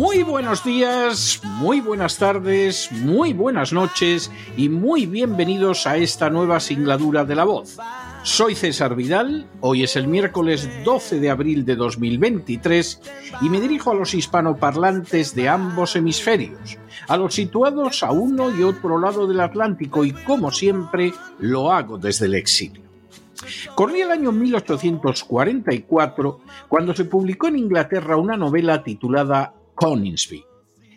Muy buenos días, muy buenas tardes, muy buenas noches y muy bienvenidos a esta nueva singladura de la voz. Soy César Vidal, hoy es el miércoles 12 de abril de 2023 y me dirijo a los hispanoparlantes de ambos hemisferios, a los situados a uno y otro lado del Atlántico y como siempre lo hago desde el exilio. Corría el año 1844 cuando se publicó en Inglaterra una novela titulada Coningsby.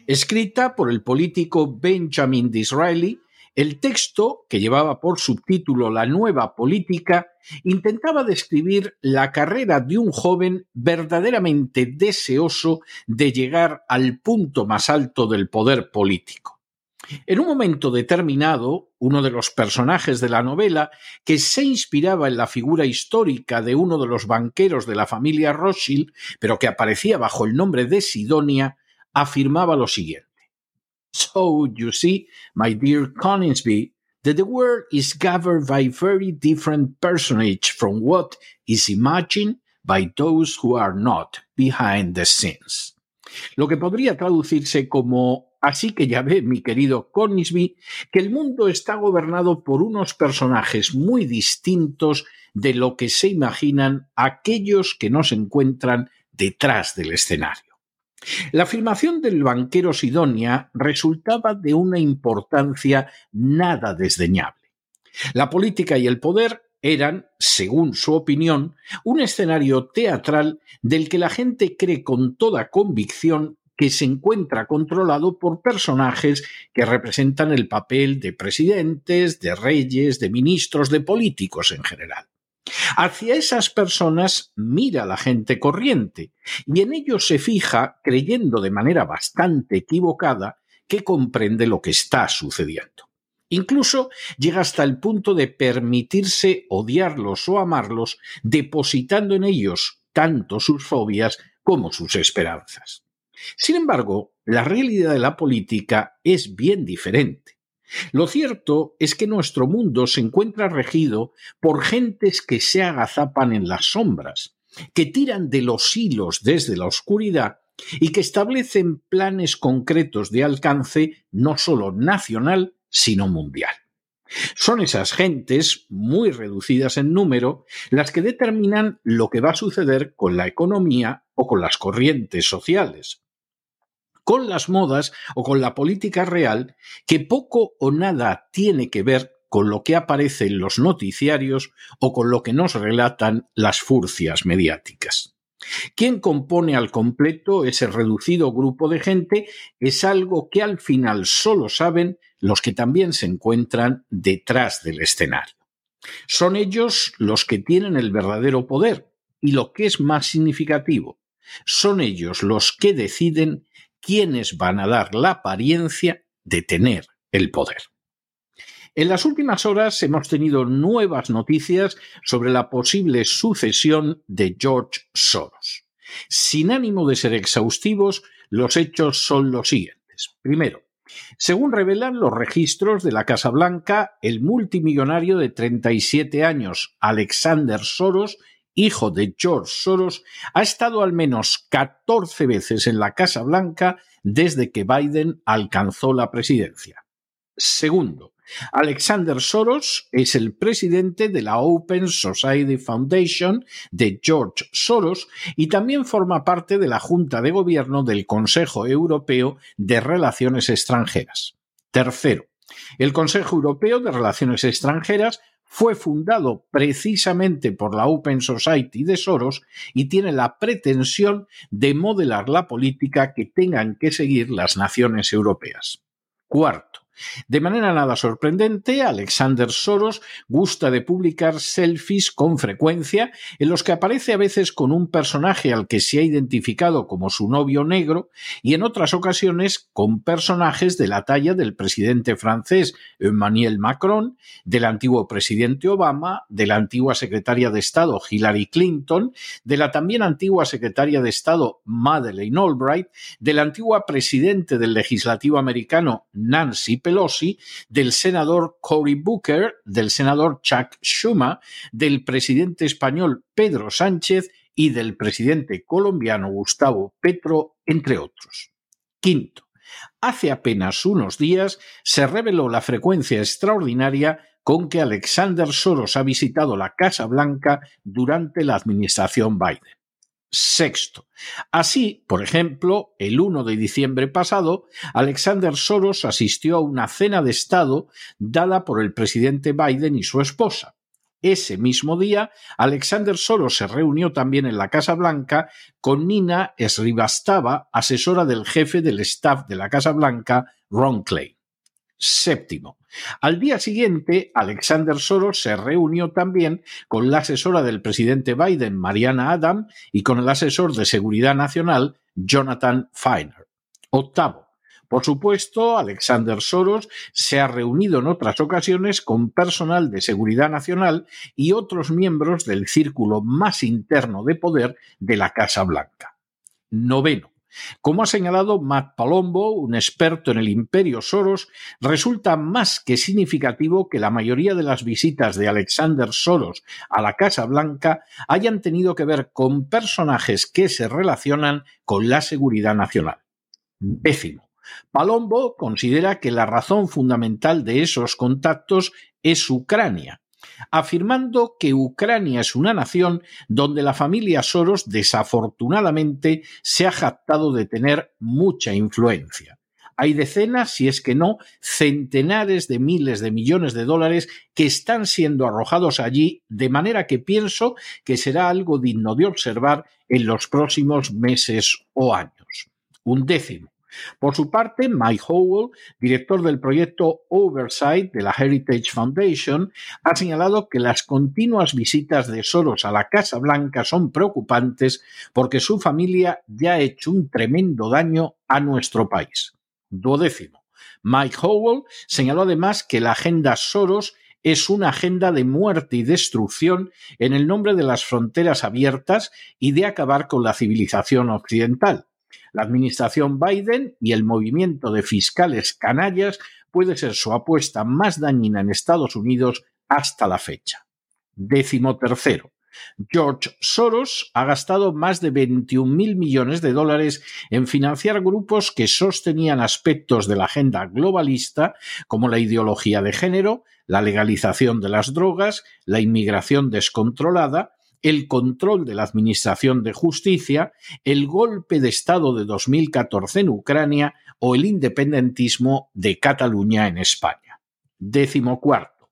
Escrita por el político Benjamin Disraeli, el texto, que llevaba por subtítulo La nueva política, intentaba describir la carrera de un joven verdaderamente deseoso de llegar al punto más alto del poder político. En un momento determinado, uno de los personajes de la novela, que se inspiraba en la figura histórica de uno de los banqueros de la familia Rothschild, pero que aparecía bajo el nombre de Sidonia, afirmaba lo siguiente. So you see, my dear Coningsby, that the world is governed by very different personage from what is imagined by those who are not behind the scenes. Lo que podría traducirse como Así que ya ve, mi querido Coningsby, que el mundo está gobernado por unos personajes muy distintos de lo que se imaginan aquellos que no se encuentran detrás del escenario. La afirmación del banquero Sidonia resultaba de una importancia nada desdeñable. La política y el poder eran, según su opinión, un escenario teatral del que la gente cree con toda convicción que se encuentra controlado por personajes que representan el papel de presidentes, de reyes, de ministros, de políticos en general. Hacia esas personas mira la gente corriente y en ellos se fija, creyendo de manera bastante equivocada, que comprende lo que está sucediendo. Incluso llega hasta el punto de permitirse odiarlos o amarlos, depositando en ellos tanto sus fobias como sus esperanzas. Sin embargo, la realidad de la política es bien diferente. Lo cierto es que nuestro mundo se encuentra regido por gentes que se agazapan en las sombras, que tiran de los hilos desde la oscuridad y que establecen planes concretos de alcance no solo nacional, sino mundial. Son esas gentes, muy reducidas en número, las que determinan lo que va a suceder con la economía o con las corrientes sociales, con las modas o con la política real que poco o nada tiene que ver con lo que aparece en los noticiarios o con lo que nos relatan las furcias mediáticas. ¿Quién compone al completo ese reducido grupo de gente? Es algo que al final solo saben los que también se encuentran detrás del escenario. Son ellos los que tienen el verdadero poder y lo que es más significativo, son ellos los que deciden quiénes van a dar la apariencia de tener el poder. En las últimas horas hemos tenido nuevas noticias sobre la posible sucesión de George Soros. Sin ánimo de ser exhaustivos, los hechos son los siguientes. Primero, según revelan los registros de la Casa Blanca, el multimillonario de 37 años Alexander Soros hijo de George Soros, ha estado al menos 14 veces en la Casa Blanca desde que Biden alcanzó la presidencia. Segundo, Alexander Soros es el presidente de la Open Society Foundation de George Soros y también forma parte de la Junta de Gobierno del Consejo Europeo de Relaciones Extranjeras. Tercero, El Consejo Europeo de Relaciones Extranjeras fue fundado precisamente por la Open Society de Soros y tiene la pretensión de modelar la política que tengan que seguir las naciones europeas. Cuarto, de manera nada sorprendente, Alexander Soros gusta de publicar selfies con frecuencia en los que aparece a veces con un personaje al que se ha identificado como su novio negro y en otras ocasiones con personajes de la talla del presidente francés Emmanuel Macron, del antiguo presidente Obama, de la antigua secretaria de Estado Hillary Clinton, de la también antigua secretaria de Estado Madeleine Albright, del antigua presidente del legislativo americano Nancy Pelosi, del senador Cory Booker, del senador Chuck Schumer, del presidente español Pedro Sánchez y del presidente colombiano Gustavo Petro, entre otros. Quinto, hace apenas unos días se reveló la frecuencia extraordinaria con que Alexander Soros ha visitado la Casa Blanca durante la administración Biden. Sexto. Así, por ejemplo, el 1 de diciembre pasado, Alexander Soros asistió a una cena de Estado dada por el presidente Biden y su esposa. Ese mismo día, Alexander Soros se reunió también en la Casa Blanca con Nina Srivastava, asesora del jefe del staff de la Casa Blanca, Ron Clay. Séptimo. Al día siguiente, Alexander Soros se reunió también con la asesora del presidente Biden, Mariana Adam, y con el asesor de Seguridad Nacional, Jonathan Feiner. Octavo. Por supuesto, Alexander Soros se ha reunido en otras ocasiones con personal de Seguridad Nacional y otros miembros del círculo más interno de poder de la Casa Blanca. Noveno. Como ha señalado Matt Palombo, un experto en el imperio Soros, resulta más que significativo que la mayoría de las visitas de Alexander Soros a la Casa Blanca hayan tenido que ver con personajes que se relacionan con la seguridad nacional. Décimo. Palombo considera que la razón fundamental de esos contactos es Ucrania, afirmando que Ucrania es una nación donde la familia Soros desafortunadamente se ha jactado de tener mucha influencia. Hay decenas, si es que no, centenares de miles de millones de dólares que están siendo arrojados allí, de manera que pienso que será algo digno de observar en los próximos meses o años. Un décimo. Por su parte, Mike Howell, director del proyecto Oversight de la Heritage Foundation, ha señalado que las continuas visitas de Soros a la Casa Blanca son preocupantes porque su familia ya ha hecho un tremendo daño a nuestro país. Duodécimo. Mike Howell señaló además que la agenda Soros es una agenda de muerte y destrucción en el nombre de las fronteras abiertas y de acabar con la civilización occidental. La administración Biden y el movimiento de fiscales canallas puede ser su apuesta más dañina en Estados Unidos hasta la fecha. Décimo tercero. George Soros ha gastado más de 21 mil millones de dólares en financiar grupos que sostenían aspectos de la agenda globalista como la ideología de género, la legalización de las drogas, la inmigración descontrolada, el control de la Administración de Justicia, el golpe de Estado de 2014 en Ucrania o el independentismo de Cataluña en España. Décimo cuarto.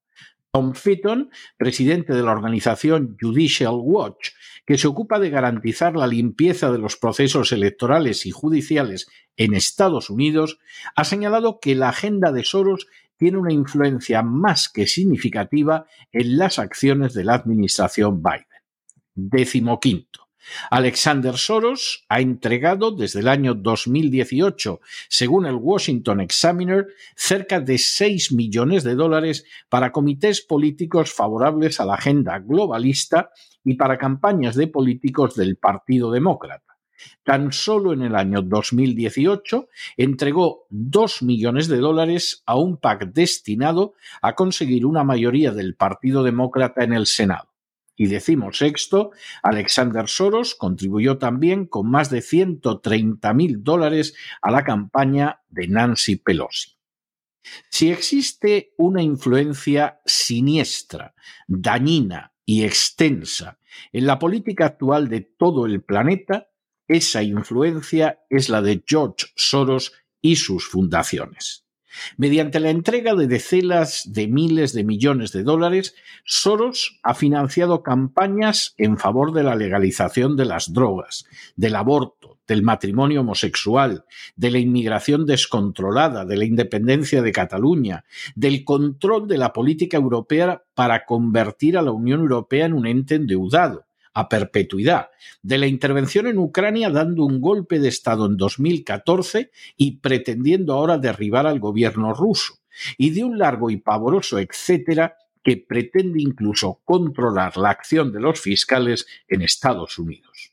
Tom Fitton, presidente de la organización Judicial Watch, que se ocupa de garantizar la limpieza de los procesos electorales y judiciales en Estados Unidos, ha señalado que la agenda de Soros tiene una influencia más que significativa en las acciones de la administración Biden. Décimo quinto. Alexander Soros ha entregado desde el año 2018, según el Washington Examiner, cerca de 6 millones de dólares para comités políticos favorables a la agenda globalista y para campañas de políticos del Partido Demócrata. Tan solo en el año 2018 entregó 2 millones de dólares a un PAC destinado a conseguir una mayoría del Partido Demócrata en el Senado. Y decimos sexto, Alexander Soros contribuyó también con más de 130 mil dólares a la campaña de Nancy Pelosi. Si existe una influencia siniestra, dañina y extensa en la política actual de todo el planeta, esa influencia es la de George Soros y sus fundaciones. Mediante la entrega de decenas de miles de millones de dólares, Soros ha financiado campañas en favor de la legalización de las drogas, del aborto, del matrimonio homosexual, de la inmigración descontrolada, de la independencia de Cataluña, del control de la política europea para convertir a la Unión Europea en un ente endeudado a perpetuidad, de la intervención en Ucrania dando un golpe de Estado en 2014 y pretendiendo ahora derribar al gobierno ruso, y de un largo y pavoroso etcétera que pretende incluso controlar la acción de los fiscales en Estados Unidos.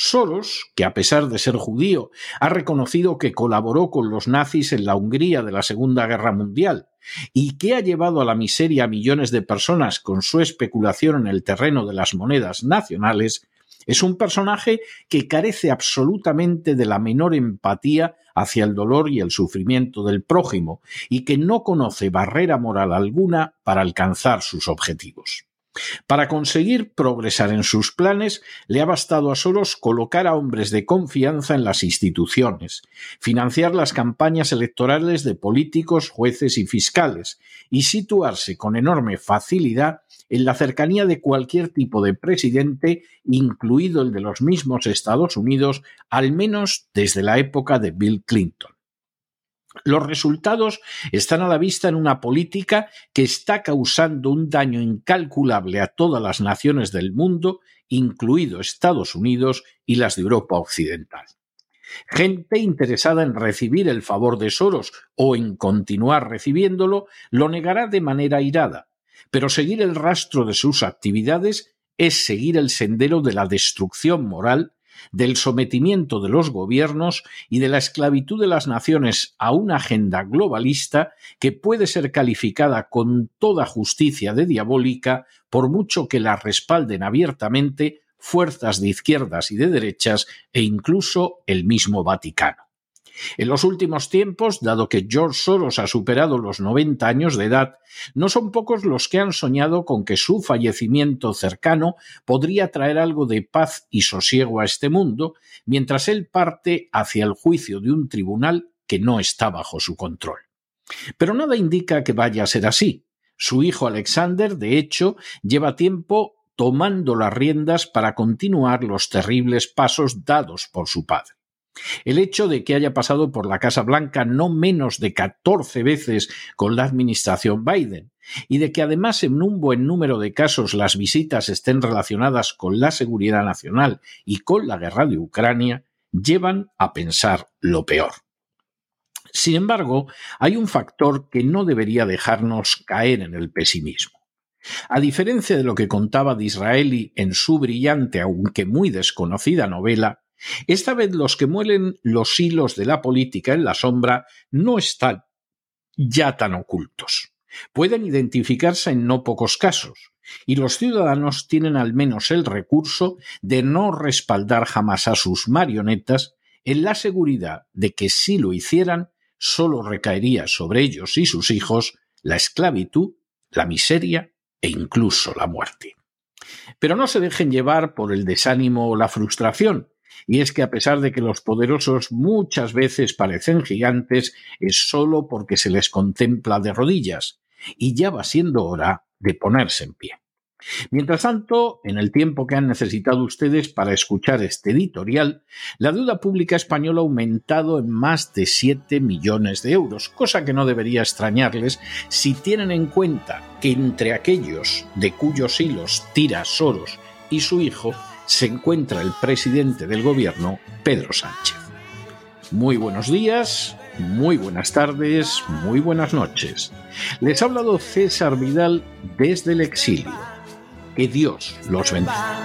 Soros, que a pesar de ser judío, ha reconocido que colaboró con los nazis en la Hungría de la Segunda Guerra Mundial y que ha llevado a la miseria a millones de personas con su especulación en el terreno de las monedas nacionales, es un personaje que carece absolutamente de la menor empatía hacia el dolor y el sufrimiento del prójimo y que no conoce barrera moral alguna para alcanzar sus objetivos. Para conseguir progresar en sus planes, le ha bastado a Soros colocar a hombres de confianza en las instituciones, financiar las campañas electorales de políticos, jueces y fiscales, y situarse con enorme facilidad en la cercanía de cualquier tipo de presidente, incluido el de los mismos Estados Unidos, al menos desde la época de Bill Clinton. Los resultados están a la vista en una política que está causando un daño incalculable a todas las naciones del mundo, incluido Estados Unidos y las de Europa Occidental. Gente interesada en recibir el favor de Soros o en continuar recibiéndolo lo negará de manera irada, pero seguir el rastro de sus actividades es seguir el sendero de la destrucción moral del sometimiento de los gobiernos y de la esclavitud de las naciones a una agenda globalista que puede ser calificada con toda justicia de diabólica por mucho que la respalden abiertamente fuerzas de izquierdas y de derechas e incluso el mismo Vaticano. En los últimos tiempos, dado que George Soros ha superado los 90 años de edad, no son pocos los que han soñado con que su fallecimiento cercano podría traer algo de paz y sosiego a este mundo, mientras él parte hacia el juicio de un tribunal que no está bajo su control. Pero nada indica que vaya a ser así. Su hijo Alexander, de hecho, lleva tiempo tomando las riendas para continuar los terribles pasos dados por su padre. El hecho de que haya pasado por la Casa Blanca no menos de 14 veces con la administración Biden y de que además en un buen número de casos las visitas estén relacionadas con la seguridad nacional y con la guerra de Ucrania, llevan a pensar lo peor. Sin embargo, hay un factor que no debería dejarnos caer en el pesimismo. A diferencia de lo que contaba Disraeli en su brillante, aunque muy desconocida novela, esta vez los que muelen los hilos de la política en la sombra no están ya tan ocultos. Pueden identificarse en no pocos casos, y los ciudadanos tienen al menos el recurso de no respaldar jamás a sus marionetas en la seguridad de que si lo hicieran, solo recaería sobre ellos y sus hijos la esclavitud, la miseria e incluso la muerte. Pero no se dejen llevar por el desánimo o la frustración, y es que a pesar de que los poderosos muchas veces parecen gigantes, es solo porque se les contempla de rodillas, y ya va siendo hora de ponerse en pie. Mientras tanto, en el tiempo que han necesitado ustedes para escuchar este editorial, la deuda pública española ha aumentado en más de 7 millones de euros, cosa que no debería extrañarles si tienen en cuenta que entre aquellos de cuyos hilos tira Soros y su hijo se encuentra el presidente del gobierno, Pedro Sánchez. Muy buenos días, muy buenas tardes, muy buenas noches. Les ha hablado César Vidal desde el exilio. Que Dios los bendiga.